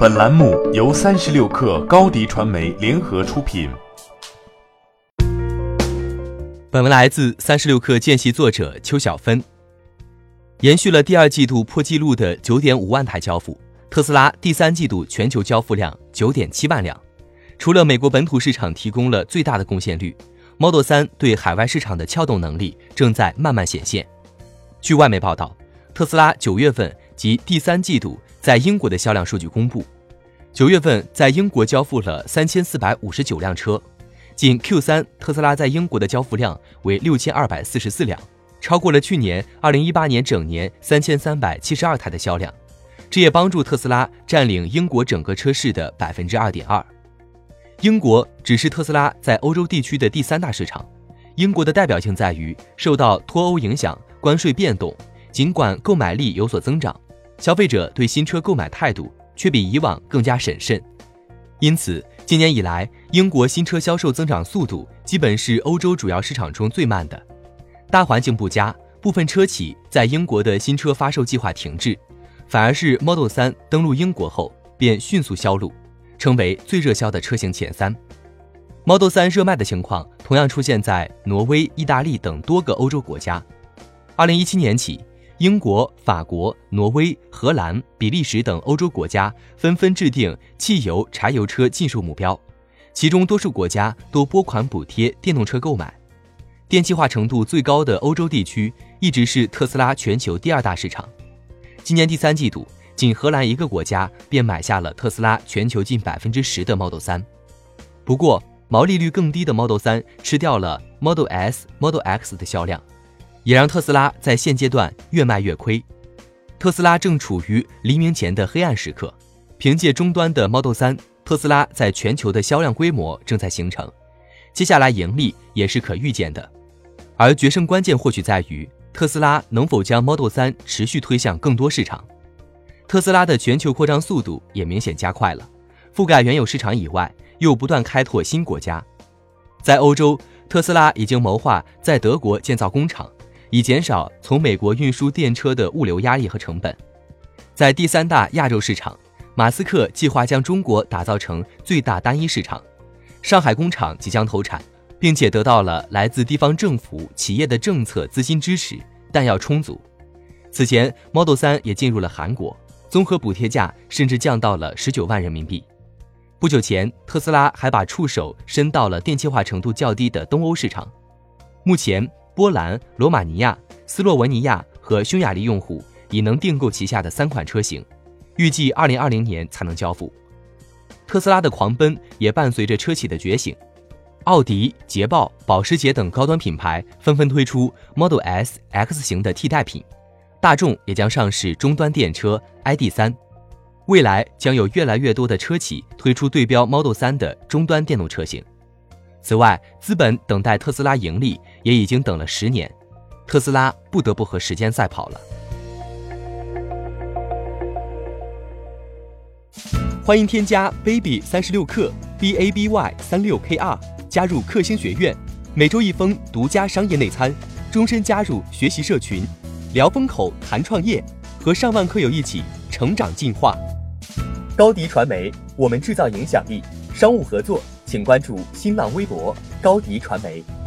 本栏目由三十六氪高低传媒联合出品。本文来自三十六氪见习作者邱小芬。延续了第二季度破纪录的九点五万台交付，特斯拉第三季度全球交付量九点七万辆。除了美国本土市场提供了最大的贡献率，Model 3对海外市场的撬动能力正在慢慢显现。据外媒报道，特斯拉九月份及第三季度在英国的销量数据公布，九月份在英国交付了三千四百五十九辆车，仅 Q 三特斯拉在英国的交付量为六千二百四十四辆，超过了去年二零一八年整年三千三百七十二台的销量，这也帮助特斯拉占领英国整个车市的百分之二点二。英国只是特斯拉在欧洲地区的第三大市场。英国的代表性在于受到脱欧影响，关税变动，尽管购买力有所增长，消费者对新车购买态度却比以往更加审慎。因此，今年以来，英国新车销售增长速度基本是欧洲主要市场中最慢的。大环境不佳，部分车企在英国的新车发售计划停滞，反而是 Model 3登陆英国后便迅速销路。成为最热销的车型前三，Model 3热卖的情况同样出现在挪威、意大利等多个欧洲国家。二零一七年起，英国、法国、挪威、荷兰、比利时等欧洲国家纷纷制定汽油、柴油车禁售目标，其中多数国家都拨款补贴电动车购买。电气化程度最高的欧洲地区一直是特斯拉全球第二大市场。今年第三季度。仅荷兰一个国家便买下了特斯拉全球近百分之十的 Model 3，不过毛利率更低的 Model 3吃掉了 Model S、Model X 的销量，也让特斯拉在现阶段越卖越亏。特斯拉正处于黎明前的黑暗时刻，凭借终端的 Model 3，特斯拉在全球的销量规模正在形成，接下来盈利也是可预见的。而决胜关键或许在于特斯拉能否将 Model 3持续推向更多市场。特斯拉的全球扩张速度也明显加快了，覆盖原有市场以外，又不断开拓新国家。在欧洲，特斯拉已经谋划在德国建造工厂，以减少从美国运输电车的物流压力和成本。在第三大亚洲市场，马斯克计划将中国打造成最大单一市场。上海工厂即将投产，并且得到了来自地方政府、企业的政策资金支持，弹药充足。此前，Model 3也进入了韩国。综合补贴价甚至降到了十九万人民币。不久前，特斯拉还把触手伸到了电气化程度较低的东欧市场。目前，波兰、罗马尼亚、斯洛文尼亚和匈牙利用户已能订购旗下的三款车型，预计二零二零年才能交付。特斯拉的狂奔也伴随着车企的觉醒，奥迪、捷豹、保时捷等高端品牌纷纷推出 Model S、X 型的替代品。大众也将上市终端电车 ID.3，未来将有越来越多的车企推出对标 Model 3的终端电动车型。此外，资本等待特斯拉盈利也已经等了十年，特斯拉不得不和时间赛跑了。欢迎添加 baby 三十六克 b a b y 三六 k r 加入克星学院，每周一封独家商业内参，终身加入学习社群。聊风口，谈创业，和上万课友一起成长进化。高迪传媒，我们制造影响力。商务合作，请关注新浪微博高迪传媒。